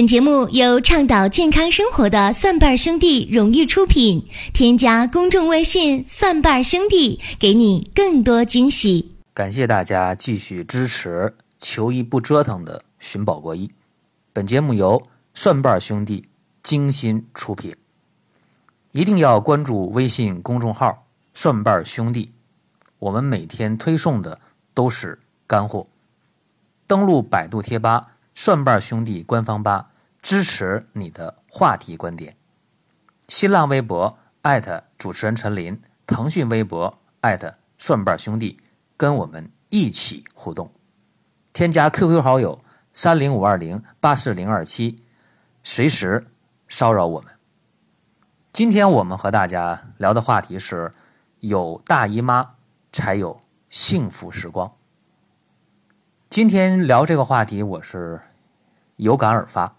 本节目由倡导健康生活的蒜瓣兄弟荣誉出品。添加公众微信“蒜瓣兄弟”，给你更多惊喜。感谢大家继续支持“求医不折腾”的寻宝国医。本节目由蒜瓣兄弟精心出品。一定要关注微信公众号“蒜瓣兄弟”，我们每天推送的都是干货。登录百度贴吧“蒜瓣兄弟”官方吧。支持你的话题观点，新浪微博艾特主持人陈林，腾讯微博艾特蒜瓣兄弟，跟我们一起互动。添加 QQ 好友三零五二零八四零二七，随时骚扰我们。今天我们和大家聊的话题是：有大姨妈才有幸福时光。今天聊这个话题，我是有感而发。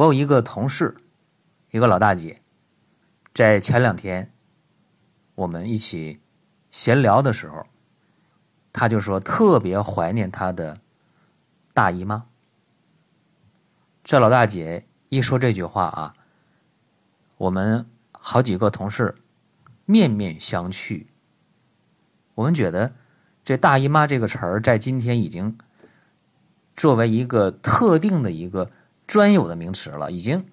我有一个同事，一个老大姐，在前两天我们一起闲聊的时候，她就说特别怀念她的大姨妈。这老大姐一说这句话啊，我们好几个同事面面相觑。我们觉得这大姨妈这个词儿在今天已经作为一个特定的一个。专有的名词了，已经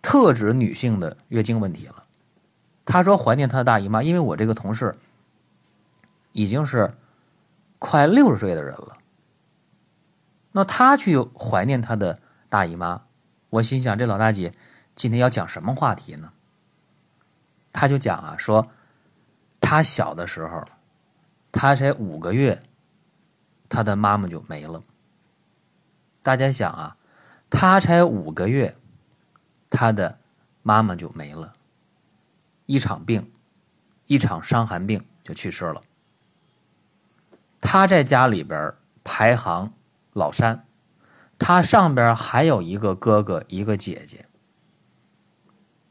特指女性的月经问题了。他说怀念他的大姨妈，因为我这个同事已经是快六十岁的人了。那他去怀念他的大姨妈，我心想这老大姐今天要讲什么话题呢？他就讲啊，说他小的时候，他才五个月，他的妈妈就没了。大家想啊。他才五个月，他的妈妈就没了，一场病，一场伤寒病就去世了。他在家里边排行老三，他上边还有一个哥哥，一个姐姐。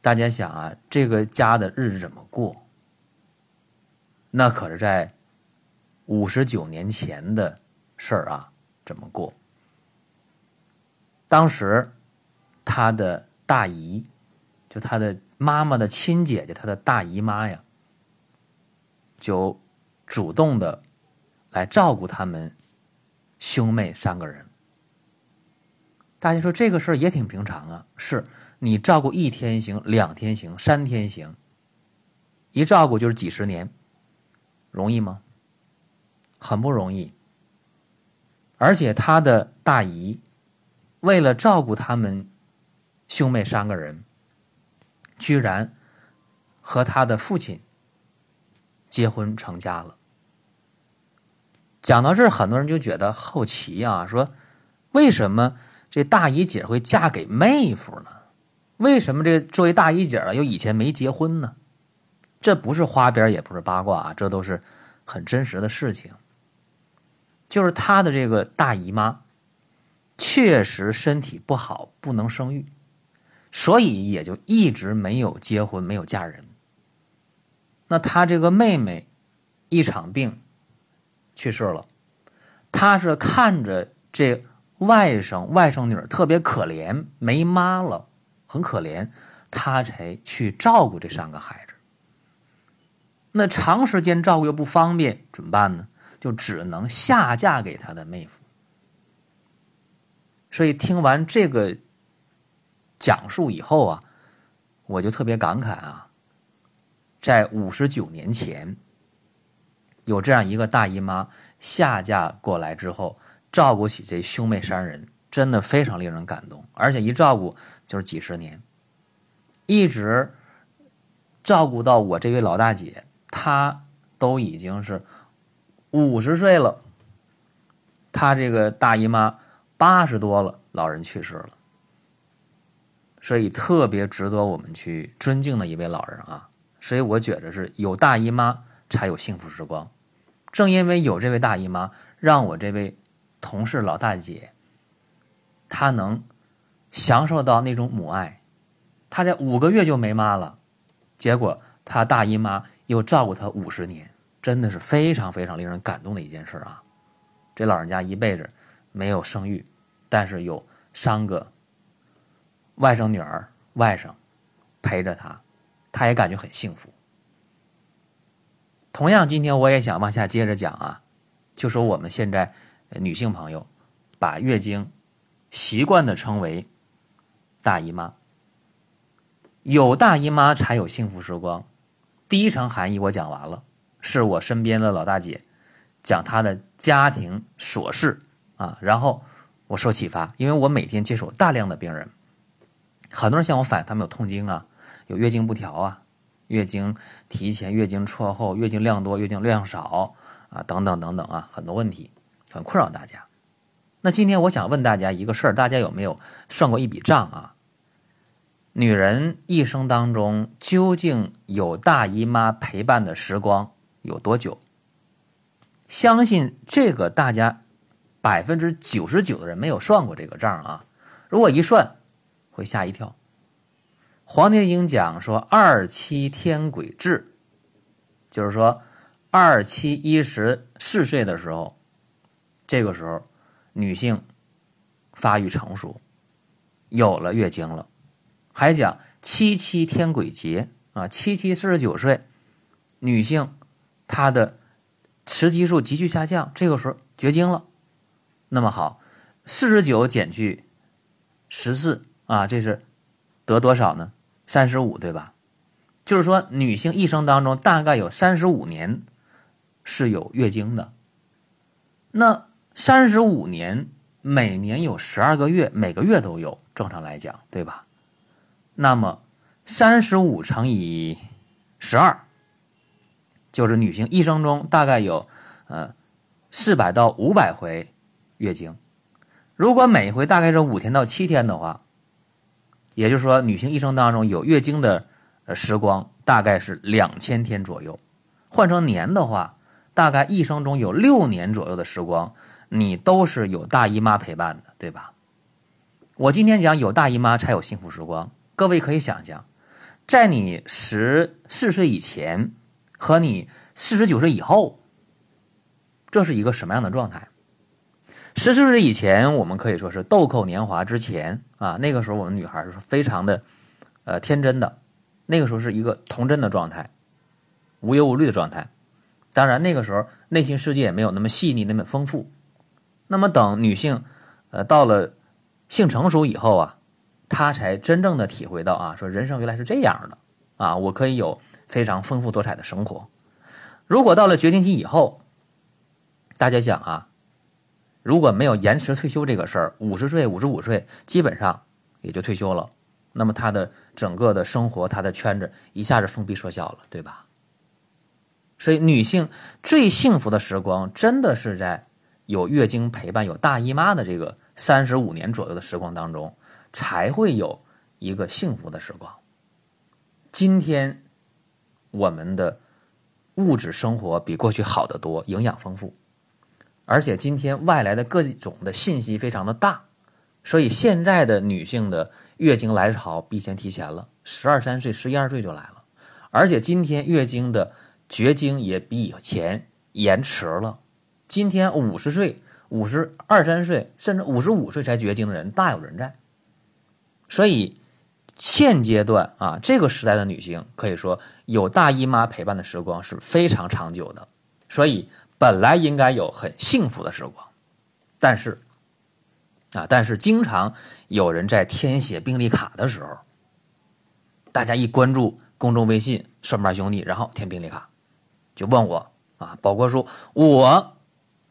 大家想啊，这个家的日子怎么过？那可是在五十九年前的事儿啊，怎么过？当时，他的大姨，就他的妈妈的亲姐姐，他的大姨妈呀，就主动的来照顾他们兄妹三个人。大家说这个事儿也挺平常啊，是你照顾一天行，两天行，三天行，一照顾就是几十年，容易吗？很不容易。而且他的大姨。为了照顾他们兄妹三个人，居然和他的父亲结婚成家了。讲到这儿，很多人就觉得好奇啊，说为什么这大姨姐会嫁给妹夫呢？为什么这作为大姨姐啊，又以前没结婚呢？这不是花边，也不是八卦，这都是很真实的事情。就是他的这个大姨妈。确实身体不好，不能生育，所以也就一直没有结婚，没有嫁人。那他这个妹妹一场病去世了，他是看着这外甥外甥女儿特别可怜，没妈了，很可怜，他才去照顾这三个孩子。那长时间照顾又不方便，怎么办呢？就只能下嫁给他的妹夫。所以听完这个讲述以后啊，我就特别感慨啊，在五十九年前，有这样一个大姨妈下嫁过来之后，照顾起这兄妹三人，真的非常令人感动。而且一照顾就是几十年，一直照顾到我这位老大姐，她都已经是五十岁了，她这个大姨妈。八十多了，老人去世了，所以特别值得我们去尊敬的一位老人啊。所以我觉得是有大姨妈才有幸福时光。正因为有这位大姨妈，让我这位同事老大姐，她能享受到那种母爱。她这五个月就没妈了，结果她大姨妈又照顾她五十年，真的是非常非常令人感动的一件事啊。这老人家一辈子。没有生育，但是有三个外甥女儿、外甥陪着她，她也感觉很幸福。同样，今天我也想往下接着讲啊，就说我们现在女性朋友把月经习惯的称为大姨妈，有大姨妈才有幸福时光。第一层含义我讲完了，是我身边的老大姐讲她的家庭琐事啊，然后我受启发，因为我每天接触大量的病人，很多人向我反映他们有痛经啊，有月经不调啊。月经提前、月经错后、月经量多、月经量少啊，等等等等啊，很多问题很困扰大家。那今天我想问大家一个事儿，大家有没有算过一笔账啊？女人一生当中究竟有大姨妈陪伴的时光有多久？相信这个大家百分之九十九的人没有算过这个账啊。如果一算，会吓一跳。《黄帝内经》讲说“二七天癸至”，就是说二七一十四岁的时候，这个时候女性发育成熟，有了月经了。还讲“七七天癸竭”啊，七七四十九岁，女性她的雌激素急剧下降，这个时候绝经了。那么好，四十九减去十四啊，这是得多少呢？三十五，对吧？就是说，女性一生当中大概有三十五年是有月经的。那三十五年，每年有十二个月，每个月都有，正常来讲，对吧？那么三十五乘以十二，就是女性一生中大概有呃四百到五百回月经。如果每回大概是五天到七天的话。也就是说，女性一生当中有月经的时光大概是两千天左右，换成年的话，大概一生中有六年左右的时光，你都是有大姨妈陪伴的，对吧？我今天讲有大姨妈才有幸福时光，各位可以想象，在你十四岁以前和你四十九岁以后，这是一个什么样的状态？十四岁以前，我们可以说是豆蔻年华之前啊，那个时候我们女孩是非常的，呃，天真的，那个时候是一个童真的状态，无忧无虑的状态。当然，那个时候内心世界也没有那么细腻，那么丰富。那么，等女性，呃，到了性成熟以后啊，她才真正的体会到啊，说人生原来是这样的啊，我可以有非常丰富多彩的生活。如果到了绝经期以后，大家想啊。如果没有延迟退休这个事儿，五十岁、五十五岁基本上也就退休了。那么他的整个的生活，他的圈子一下子封闭缩小了，对吧？所以女性最幸福的时光，真的是在有月经陪伴、有大姨妈的这个三十五年左右的时光当中，才会有一个幸福的时光。今天我们的物质生活比过去好得多，营养丰富。而且今天外来的各种的信息非常的大，所以现在的女性的月经来潮比以前提前了，十二三岁、十一二岁就来了。而且今天月经的绝经也比以前延迟了。今天五十岁、五十二三岁，甚至五十五岁才绝经的人大有人在。所以现阶段啊，这个时代的女性可以说有大姨妈陪伴的时光是非常长久的。所以。本来应该有很幸福的时光，但是，啊，但是经常有人在填写病历卡的时候，大家一关注公众微信“顺瓣兄弟”，然后填病历卡，就问我啊，宝哥叔，我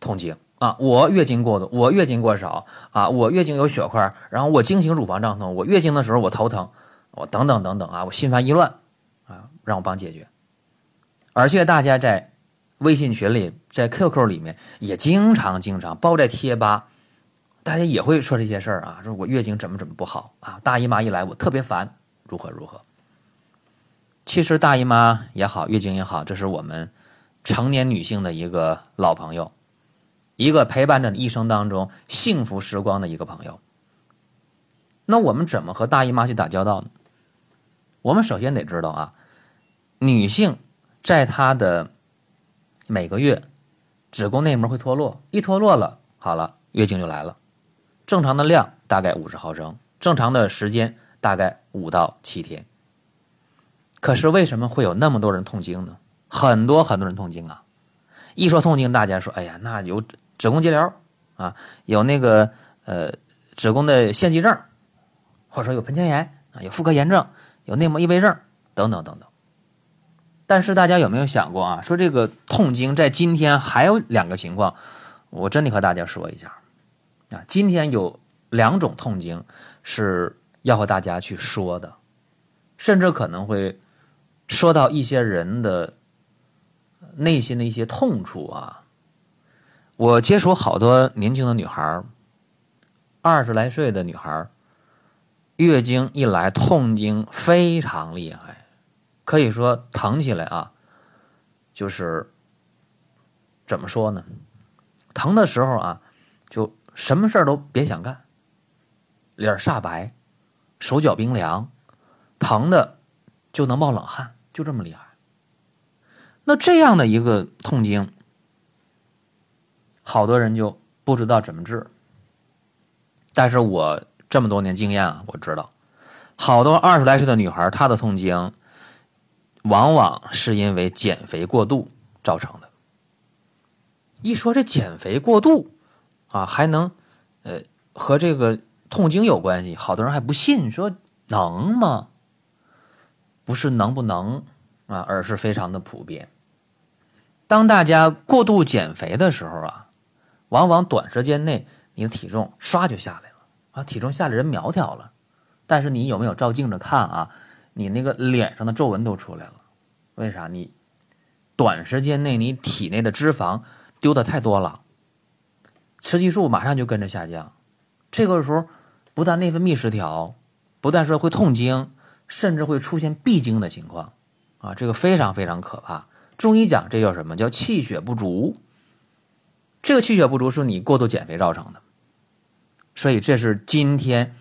痛经啊，我月经过多，我月经过少啊，我月经有血块，然后我经行乳房胀痛，我月经的时候我头疼，我等等等等啊，我心烦意乱啊，让我帮解决，而且大家在。微信群里，在 QQ 里面也经常经常包在贴吧，大家也会说这些事儿啊，说我月经怎么怎么不好啊，大姨妈一来我特别烦，如何如何。其实大姨妈也好，月经也好，这是我们成年女性的一个老朋友，一个陪伴着你一生当中幸福时光的一个朋友。那我们怎么和大姨妈去打交道呢？我们首先得知道啊，女性在她的每个月，子宫内膜会脱落，一脱落了，好了，月经就来了。正常的量大概五十毫升，正常的时间大概五到七天。可是为什么会有那么多人痛经呢？很多很多人痛经啊！一说痛经，大家说：“哎呀，那有子宫肌瘤啊，有那个呃子宫的腺肌症，或者说有盆腔炎啊，有妇科炎症，有内膜异位症等等等等。”但是大家有没有想过啊？说这个痛经在今天还有两个情况，我真得和大家说一下啊。今天有两种痛经是要和大家去说的，甚至可能会说到一些人的内心的一些痛处啊。我接触好多年轻的女孩二十来岁的女孩月经一来痛经非常厉害。可以说疼起来啊，就是怎么说呢？疼的时候啊，就什么事儿都别想干，脸煞白，手脚冰凉，疼的就能冒冷汗，就这么厉害。那这样的一个痛经，好多人就不知道怎么治。但是我这么多年经验啊，我知道，好多二十来岁的女孩，她的痛经。往往是因为减肥过度造成的。一说这减肥过度啊，还能呃和这个痛经有关系，好多人还不信，说能吗？不是能不能啊，而是非常的普遍。当大家过度减肥的时候啊，往往短时间内你的体重唰就下来了啊，体重下来人苗条了，但是你有没有照镜子看啊？你那个脸上的皱纹都出来了，为啥？你短时间内你体内的脂肪丢的太多了，雌激素马上就跟着下降，这个时候不但内分泌失调，不但说会痛经，甚至会出现闭经的情况啊，这个非常非常可怕。中医讲这叫什么？叫气血不足。这个气血不足是你过度减肥造成的，所以这是今天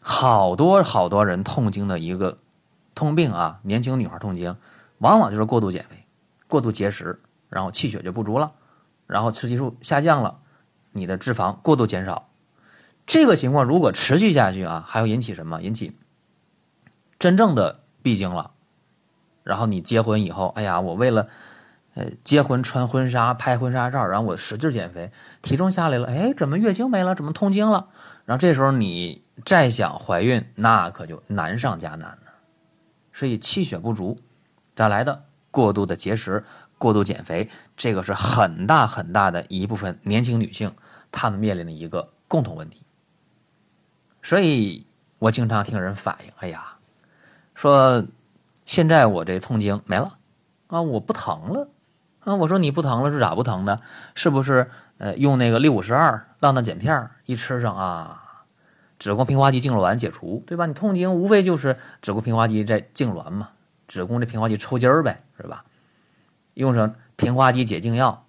好多好多人痛经的一个。痛病啊，年轻女孩痛经，往往就是过度减肥、过度节食，然后气血就不足了，然后雌激素下降了，你的脂肪过度减少。这个情况如果持续下去啊，还要引起什么？引起真正的闭经了。然后你结婚以后，哎呀，我为了呃结婚穿婚纱、拍婚纱照，然后我使劲减肥，体重下来了，哎，怎么月经没了？怎么痛经了？然后这时候你再想怀孕，那可就难上加难了。所以气血不足，咋来的？过度的节食、过度减肥，这个是很大很大的一部分年轻女性她们面临的一个共同问题。所以我经常听人反映：“哎呀，说现在我这痛经没了啊，我不疼了啊。”我说：“你不疼了是咋不疼的？是不是呃用那个六五十二浪荡碱片一吃上啊？”子宫平滑肌痉挛解除，对吧？你痛经无非就是子宫平滑肌在痉挛嘛，子宫这平滑肌抽筋儿呗，是吧？用上平滑肌解痉药，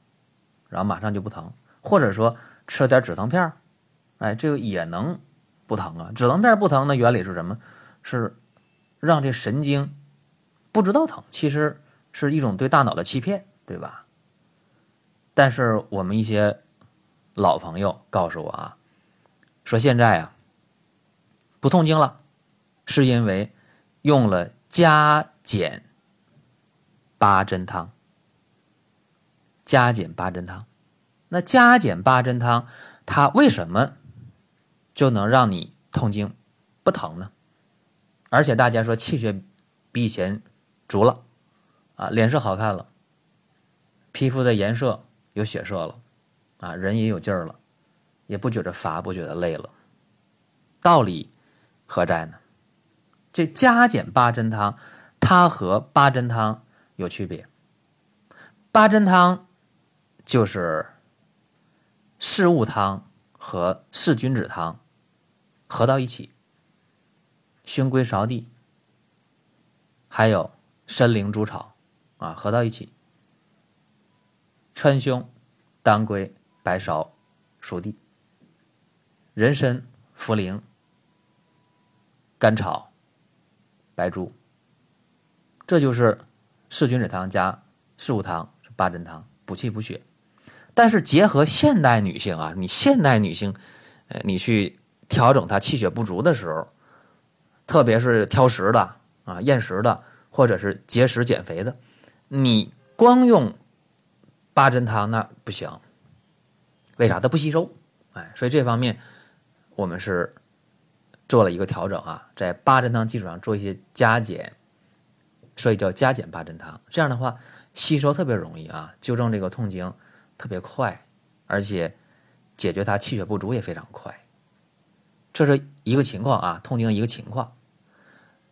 然后马上就不疼，或者说吃了点止疼片哎，这个也能不疼啊。止疼片不疼的原理是什么？是让这神经不知道疼，其实是一种对大脑的欺骗，对吧？但是我们一些老朋友告诉我啊，说现在啊。不痛经了，是因为用了加减八珍汤。加减八珍汤，那加减八珍汤，它为什么就能让你痛经不疼呢？而且大家说气血比以前足了，啊，脸色好看了，皮肤的颜色有血色了，啊，人也有劲儿了，也不觉得乏，不觉得累了，道理。何在呢？这加减八珍汤，它和八珍汤有区别。八珍汤就是四物汤和四君子汤合到一起，熏归芍地，还有参苓猪草啊，合到一起，川芎、当归、白芍、熟地、人参、茯苓。甘草、白术，这就是四君子汤加四物汤八珍汤，补气补血。但是结合现代女性啊，你现代女性，呃，你去调整她气血不足的时候，特别是挑食的啊、厌食的，或者是节食减肥的，你光用八珍汤那不行。为啥？它不吸收，哎，所以这方面我们是做了一个调整啊，在八珍汤基础上做一些加减，所以叫加减八珍汤。这样的话，吸收特别容易啊，纠正这个痛经特别快，而且解决它气血不足也非常快。这是一个情况啊，痛经一个情况。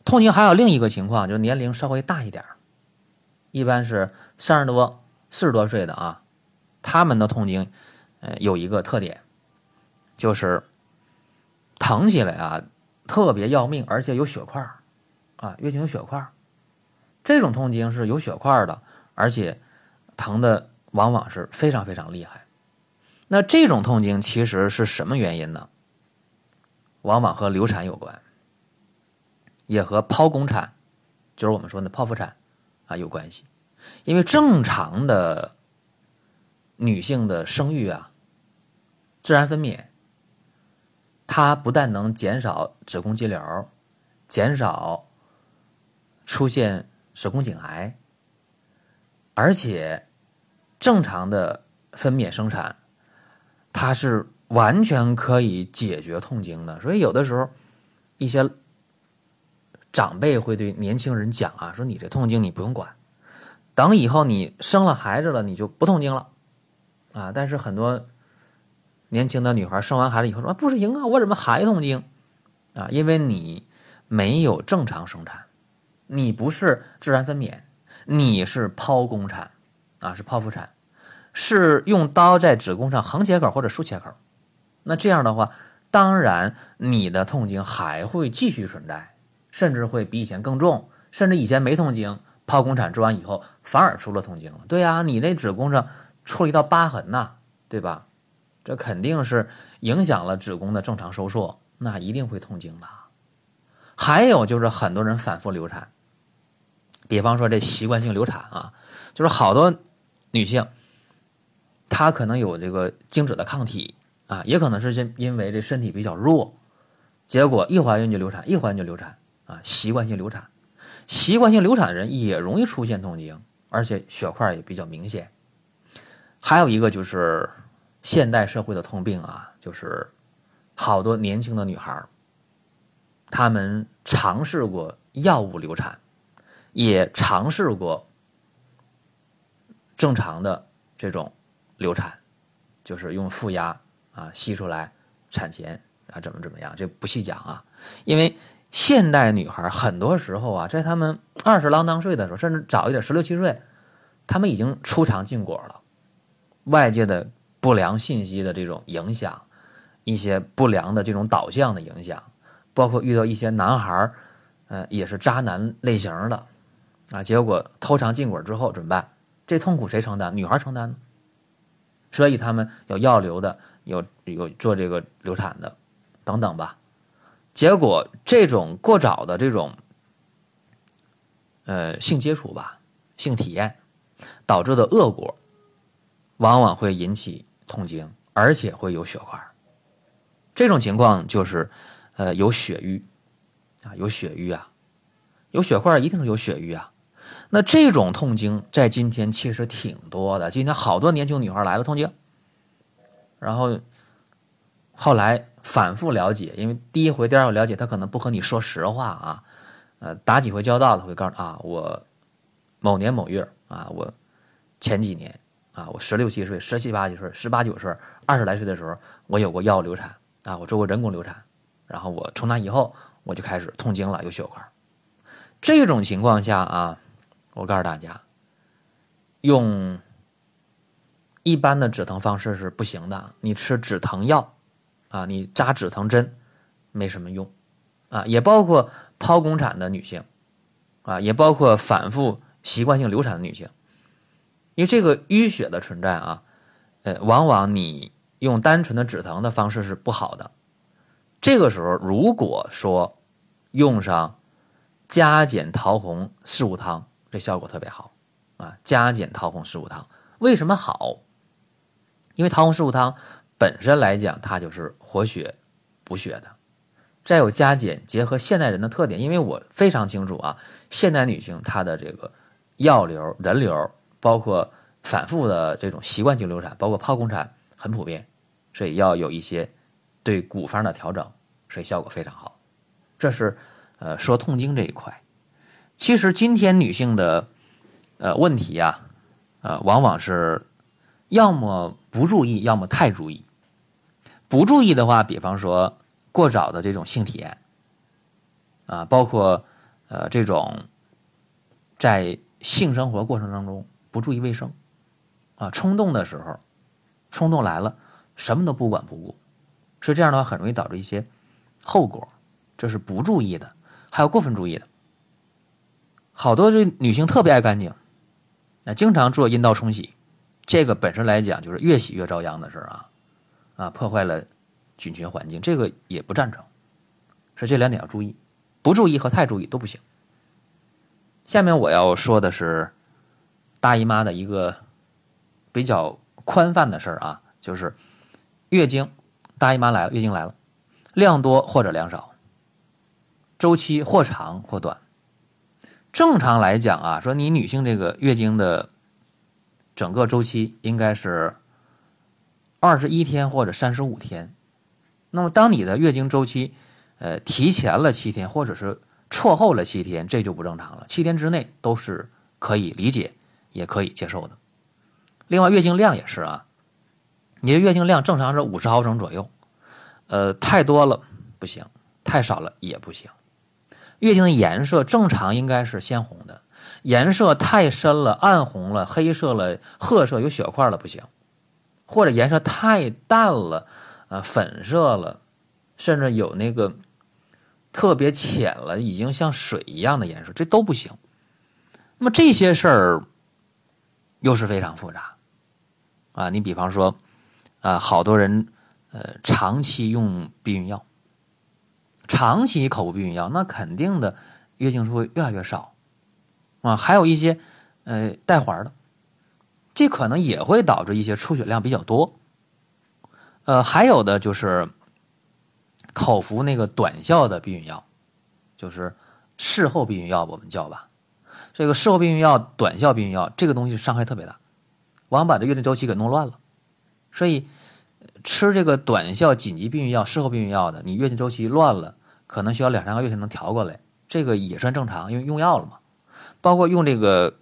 痛经还有另一个情况，就是年龄稍微大一点一般是三十多、四十多岁的啊，他们的痛经。呃，有一个特点，就是疼起来啊，特别要命，而且有血块啊，月经有血块这种痛经是有血块的，而且疼的往往是非常非常厉害。那这种痛经其实是什么原因呢？往往和流产有关，也和剖宫产，就是我们说的剖腹产啊有关系。因为正常的女性的生育啊。自然分娩，它不但能减少子宫肌瘤，减少出现子宫颈癌，而且正常的分娩生产，它是完全可以解决痛经的。所以有的时候，一些长辈会对年轻人讲啊，说你这痛经你不用管，等以后你生了孩子了，你就不痛经了啊。但是很多。年轻的女孩生完孩子以后说：“不行啊，我怎么还痛经？啊，因为你没有正常生产，你不是自然分娩，你是剖宫产，啊，是剖腹产，是用刀在子宫上横切口或者竖切口。那这样的话，当然你的痛经还会继续存在，甚至会比以前更重，甚至以前没痛经，剖宫产做完以后反而出了痛经了。对呀，你那子宫上出了一道疤痕呐，对吧？”这肯定是影响了子宫的正常收缩，那一定会痛经的。还有就是很多人反复流产，比方说这习惯性流产啊，就是好多女性，她可能有这个精子的抗体啊，也可能是因因为这身体比较弱，结果一怀孕就流产，一怀孕就流产啊，习惯性流产，习惯性流产的人也容易出现痛经，而且血块也比较明显。还有一个就是。现代社会的通病啊，就是好多年轻的女孩她们尝试过药物流产，也尝试过正常的这种流产，就是用负压啊吸出来产前啊怎么怎么样，这不细讲啊。因为现代女孩很多时候啊，在她们二十郎当岁的时候，甚至早一点，十六七岁，她们已经出场进果了，外界的。不良信息的这种影响，一些不良的这种导向的影响，包括遇到一些男孩，呃，也是渣男类型的，啊，结果偷尝禁果之后怎么办？这痛苦谁承担？女孩承担呢？所以他们有药流的，有有做这个流产的，等等吧。结果这种过早的这种，呃，性接触吧，性体验导致的恶果，往往会引起。痛经，而且会有血块这种情况就是，呃，有血瘀啊，有血瘀啊，有血块一定是有血瘀啊。那这种痛经在今天其实挺多的，今天好多年轻女孩来了痛经，然后后来反复了解，因为第一回、第二回了解，他可能不和你说实话啊，呃，打几回交道了会告诉啊，我某年某月啊，我前几年。啊，我十六七岁、十七八岁、十八九岁、二十来岁的时候，我有过药物流产啊，我做过人工流产，然后我从那以后我就开始痛经了，有血块。这种情况下啊，我告诉大家，用一般的止疼方式是不行的，你吃止疼药啊，你扎止疼针没什么用啊，也包括剖宫产的女性啊，也包括反复习惯性流产的女性。因为这个淤血的存在啊，呃，往往你用单纯的止疼的方式是不好的。这个时候，如果说用上加减桃红四物汤，这效果特别好啊！加减桃红四物汤为什么好？因为桃红四物汤本身来讲，它就是活血补血的，再有加减结合现代人的特点，因为我非常清楚啊，现代女性她的这个药流、人流，包括反复的这种习惯性流产，包括剖宫产很普遍，所以要有一些对古方的调整，所以效果非常好。这是呃说痛经这一块。其实今天女性的呃问题呀，呃往往是要么不注意，要么太注意。不注意的话，比方说过早的这种性体验，啊，包括呃这种在性生活过程当中不注意卫生，啊，冲动的时候，冲动来了，什么都不管不顾，所以这样的话很容易导致一些后果，这是不注意的，还有过分注意的，好多这女性特别爱干净，啊，经常做阴道冲洗，这个本身来讲就是越洗越遭殃的事儿啊。啊，破坏了菌群环境，这个也不赞成。所以这两点要注意，不注意和太注意都不行。下面我要说的是大姨妈的一个比较宽泛的事儿啊，就是月经，大姨妈来了，月经来了，量多或者量少，周期或长或短。正常来讲啊，说你女性这个月经的整个周期应该是。二十一天或者三十五天，那么当你的月经周期，呃，提前了七天或者是错后了七天，这就不正常了。七天之内都是可以理解，也可以接受的。另外，月经量也是啊，你的月经量正常是五十毫升左右，呃，太多了不行，太少了也不行。月经的颜色正常应该是鲜红的，颜色太深了、暗红了、黑色了、褐色有血块了不行。或者颜色太淡了，啊，粉色了，甚至有那个特别浅了，已经像水一样的颜色，这都不行。那么这些事儿又是非常复杂啊！你比方说，啊，好多人呃长期用避孕药，长期口服避孕药，那肯定的月经是会越来越少啊。还有一些呃带环的。这可能也会导致一些出血量比较多，呃，还有的就是口服那个短效的避孕药，就是事后避孕药，我们叫吧。这个事后避孕药、短效避孕药，这个东西伤害特别大，往往把这月经周期给弄乱了。所以吃这个短效紧急避孕药、事后避孕药的，你月经周期乱了，可能需要两三个月才能调过来，这个也算正常，因为用药了嘛。包括用这个。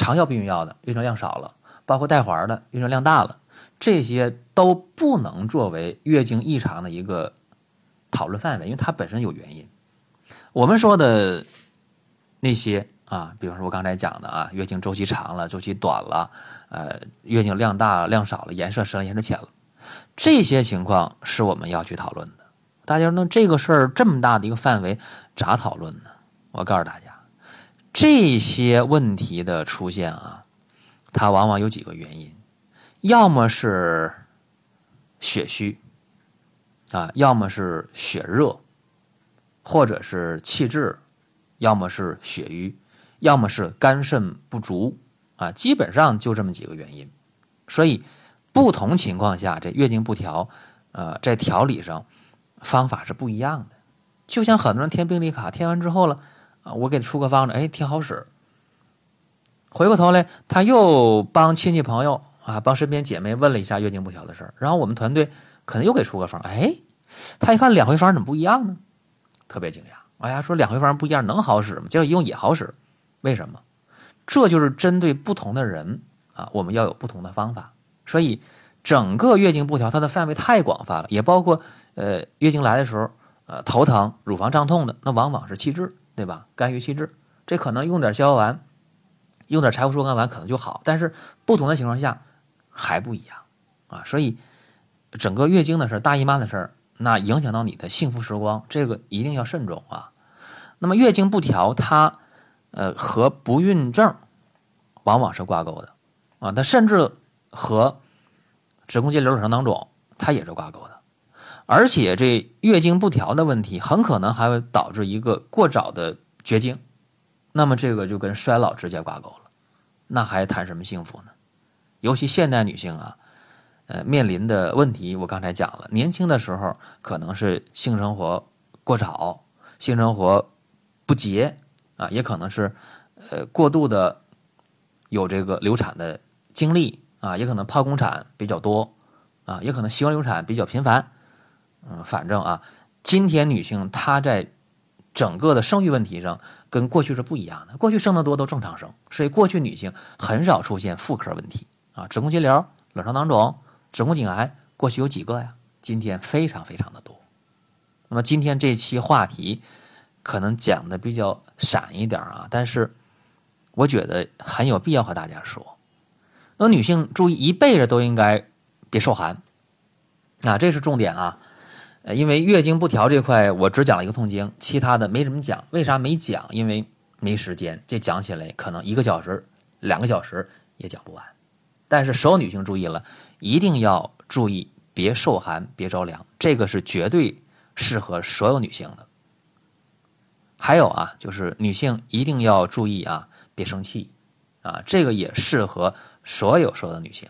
长效避孕药的月经量少了，包括带环的月经量大了，这些都不能作为月经异常的一个讨论范围，因为它本身有原因。我们说的那些啊，比方说我刚才讲的啊，月经周期长了，周期短了，呃，月经量大量少了，颜色深了，颜色浅了，这些情况是我们要去讨论的。大家说，那这个事儿这么大的一个范围，咋讨论呢？我告诉大家。这些问题的出现啊，它往往有几个原因，要么是血虚啊，要么是血热，或者是气滞，要么是血瘀，要么是肝肾不足啊，基本上就这么几个原因。所以不同情况下，这月经不调，呃，在调理上方法是不一样的。就像很多人填病历卡，填完之后了啊。我给出个方子，哎，挺好使。回过头来，他又帮亲戚朋友啊，帮身边姐妹问了一下月经不调的事儿。然后我们团队可能又给出个方，哎，他一看两回方怎么不一样呢？特别惊讶。哎呀，说两回方不一样能好使吗？结果一用也好使，为什么？这就是针对不同的人啊，我们要有不同的方法。所以整个月经不调，它的范围太广泛了，也包括呃月经来的时候，呃头疼、乳房胀痛的，那往往是气滞。对吧？肝郁气滞，这可能用点逍遥丸，用点柴胡疏肝丸可能就好。但是不同的情况下还不一样啊，所以整个月经的事大姨妈的事，那影响到你的幸福时光，这个一定要慎重啊。那么月经不调，它呃和不孕症往往是挂钩的啊，它甚至和子宫肌瘤卵巢囊肿它也是挂钩的。而且这月经不调的问题，很可能还会导致一个过早的绝经，那么这个就跟衰老直接挂钩了，那还谈什么幸福呢？尤其现代女性啊，呃面临的问题，我刚才讲了，年轻的时候可能是性生活过早，性生活不洁啊，也可能是呃过度的有这个流产的经历啊，也可能剖宫产比较多啊，也可能习惯流产比较频繁。嗯，反正啊，今天女性她在整个的生育问题上跟过去是不一样的。过去生的多都正常生，所以过去女性很少出现妇科问题啊，子宫肌瘤、卵巢囊肿、子宫颈癌，过去有几个呀？今天非常非常的多。那么今天这期话题可能讲的比较散一点啊，但是我觉得很有必要和大家说。那女性注意一辈子都应该别受寒啊，这是重点啊。因为月经不调这块，我只讲了一个痛经，其他的没怎么讲。为啥没讲？因为没时间。这讲起来可能一个小时、两个小时也讲不完。但是所有女性注意了，一定要注意，别受寒，别着凉，这个是绝对适合所有女性的。还有啊，就是女性一定要注意啊，别生气啊，这个也适合所有说的女性。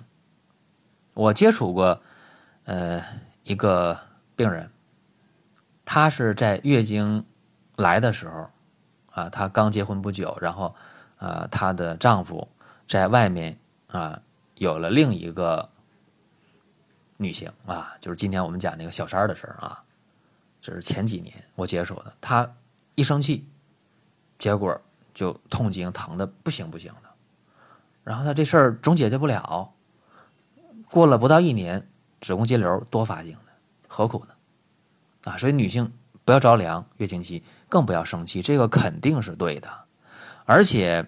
我接触过，呃，一个。病人，她是在月经来的时候，啊，她刚结婚不久，然后，啊，她的丈夫在外面啊有了另一个女性啊，就是今天我们讲那个小三儿的事儿啊，这是前几年我接触的，她一生气，结果就痛经疼的不行不行的，然后他这事儿总解决不了，过了不到一年，子宫肌瘤多发性的。何苦呢？啊，所以女性不要着凉，月经期更不要生气，这个肯定是对的。而且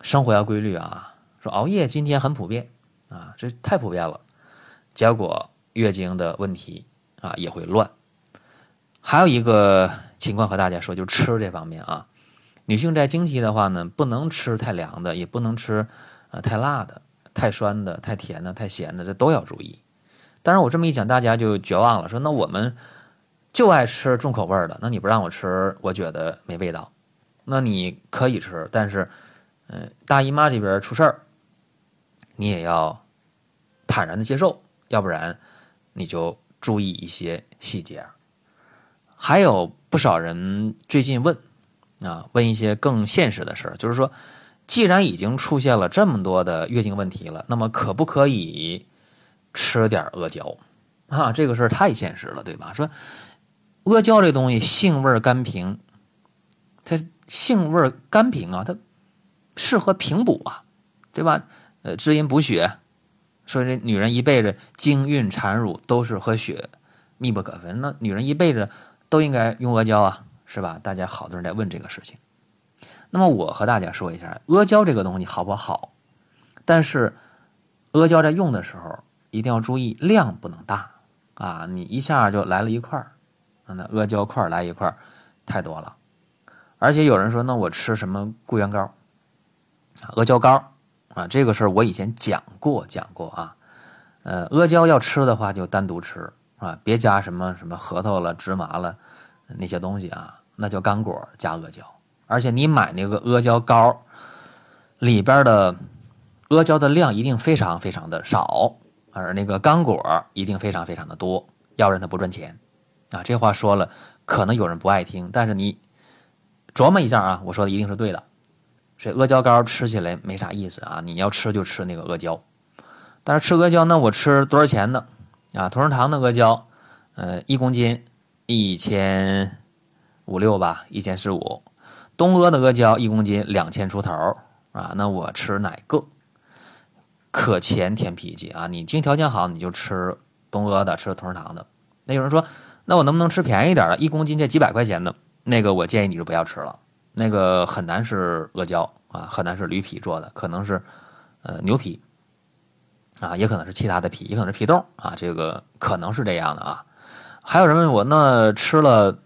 生活要规律啊，说熬夜今天很普遍啊，这太普遍了，结果月经的问题啊也会乱。还有一个情况和大家说，就吃这方面啊，女性在经期的话呢，不能吃太凉的，也不能吃啊太辣的、太酸的、太甜的、太咸的，这都要注意。当然我这么一讲，大家就绝望了，说那我们就爱吃重口味的，那你不让我吃，我觉得没味道。那你可以吃，但是，嗯，大姨妈这边出事儿，你也要坦然的接受，要不然你就注意一些细节。还有不少人最近问啊，问一些更现实的事儿，就是说，既然已经出现了这么多的月经问题了，那么可不可以？吃点阿胶，啊，这个事儿太现实了，对吧？说阿胶这东西性味甘平，它性味甘平啊，它适合平补啊，对吧？呃，滋阴补血，说这女人一辈子经孕产乳都是和血密不可分，那女人一辈子都应该用阿胶啊，是吧？大家好多人在问这个事情，那么我和大家说一下，阿胶这个东西好不好？但是阿胶在用的时候。一定要注意量不能大啊！你一下就来了一块儿，那阿胶块来一块儿太多了。而且有人说，那我吃什么固元膏、阿胶膏啊？这个事儿我以前讲过讲过啊。呃，阿胶要吃的话就单独吃啊，别加什么什么核桃了、芝麻了那些东西啊，那叫干果加阿胶。而且你买那个阿胶膏里边的阿胶的量一定非常非常的少。而那个干果一定非常非常的多，要不然它不赚钱，啊，这话说了，可能有人不爱听，但是你琢磨一下啊，我说的一定是对的。所以阿胶糕吃起来没啥意思啊，你要吃就吃那个阿胶，但是吃阿胶那我吃多少钱呢？啊，同仁堂的阿胶，呃，一公斤一千五六吧，一千四五。东阿的阿胶一公斤两千出头啊，那我吃哪个？可前甜脾气啊！你经济条件好，你就吃东阿的，吃同仁堂的。那有人说，那我能不能吃便宜点的？一公斤这几百块钱的，那个我建议你就不要吃了。那个很难是阿胶啊，很难是驴皮做的，可能是呃牛皮啊，也可能是其他的皮，也可能是皮冻啊，这个可能是这样的啊。还有人问我，那吃了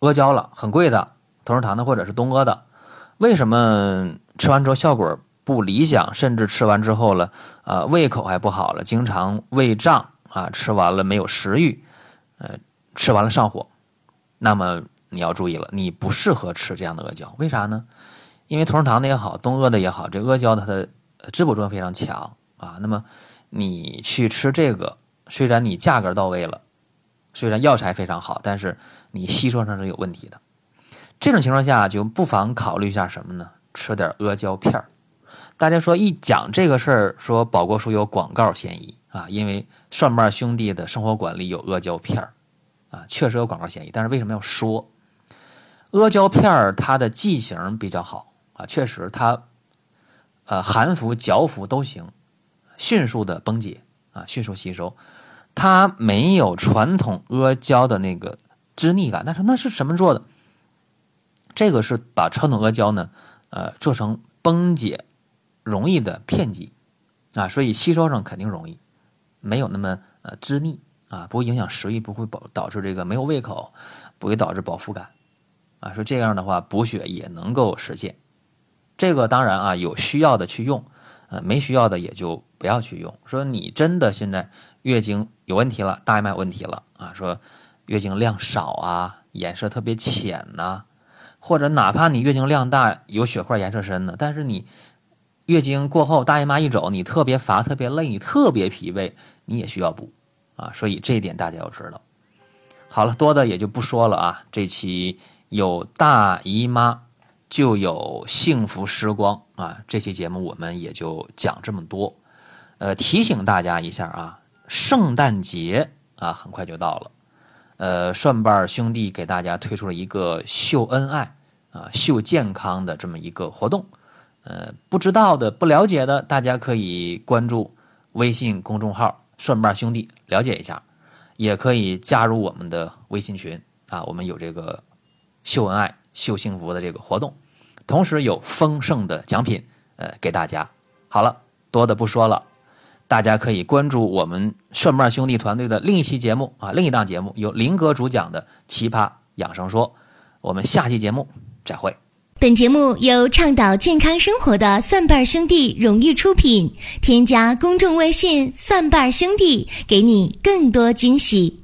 阿胶了，很贵的同仁堂的或者是东阿的，为什么吃完之后效果？不理想，甚至吃完之后了，啊，胃口还不好了，经常胃胀啊，吃完了没有食欲，呃，吃完了上火，那么你要注意了，你不适合吃这样的阿胶，为啥呢？因为同仁堂的也好，东阿的也好，这阿胶它的滋补作用非常强啊。那么你去吃这个，虽然你价格到位了，虽然药材非常好，但是你吸收上是有问题的。这种情况下，就不妨考虑一下什么呢？吃点阿胶片儿。大家说一讲这个事儿，说保国叔有广告嫌疑啊，因为蒜瓣兄弟的生活馆里有阿胶片儿啊，确实有广告嫌疑。但是为什么要说阿胶片儿？它的剂型比较好啊，确实它呃含服、嚼服都行，迅速的崩解啊，迅速吸收。它没有传统阿胶的那个汁腻感。但是那是什么做的？这个是把传统阿胶呢，呃，做成崩解。容易的片剂啊，所以吸收上肯定容易，没有那么呃滋腻啊，不会影响食欲，不会导导致这个没有胃口，不会导致饱腹感啊。说这样的话补血也能够实现。这个当然啊，有需要的去用，呃，没需要的也就不要去用。说你真的现在月经有问题了，大姨妈有问题了啊，说月经量少啊，颜色特别浅呐，或者哪怕你月经量大，有血块颜色深的，但是你。月经过后，大姨妈一走，你特别乏、特别累、你特别疲惫，你也需要补啊。所以这一点大家要知道。好了，多的也就不说了啊。这期有大姨妈就有幸福时光啊。这期节目我们也就讲这么多。呃，提醒大家一下啊，圣诞节啊很快就到了。呃，蒜瓣兄弟给大家推出了一个秀恩爱啊、秀健康的这么一个活动。呃，不知道的、不了解的，大家可以关注微信公众号“蒜瓣兄弟”了解一下，也可以加入我们的微信群啊。我们有这个秀恩爱、秀幸福的这个活动，同时有丰盛的奖品呃给大家。好了，多的不说了，大家可以关注我们蒜瓣兄弟团队的另一期节目啊，另一档节目由林哥主讲的《奇葩养生说》，我们下期节目再会。本节目由倡导健康生活的蒜瓣兄弟荣誉出品。添加公众微信“蒜瓣兄弟”，给你更多惊喜。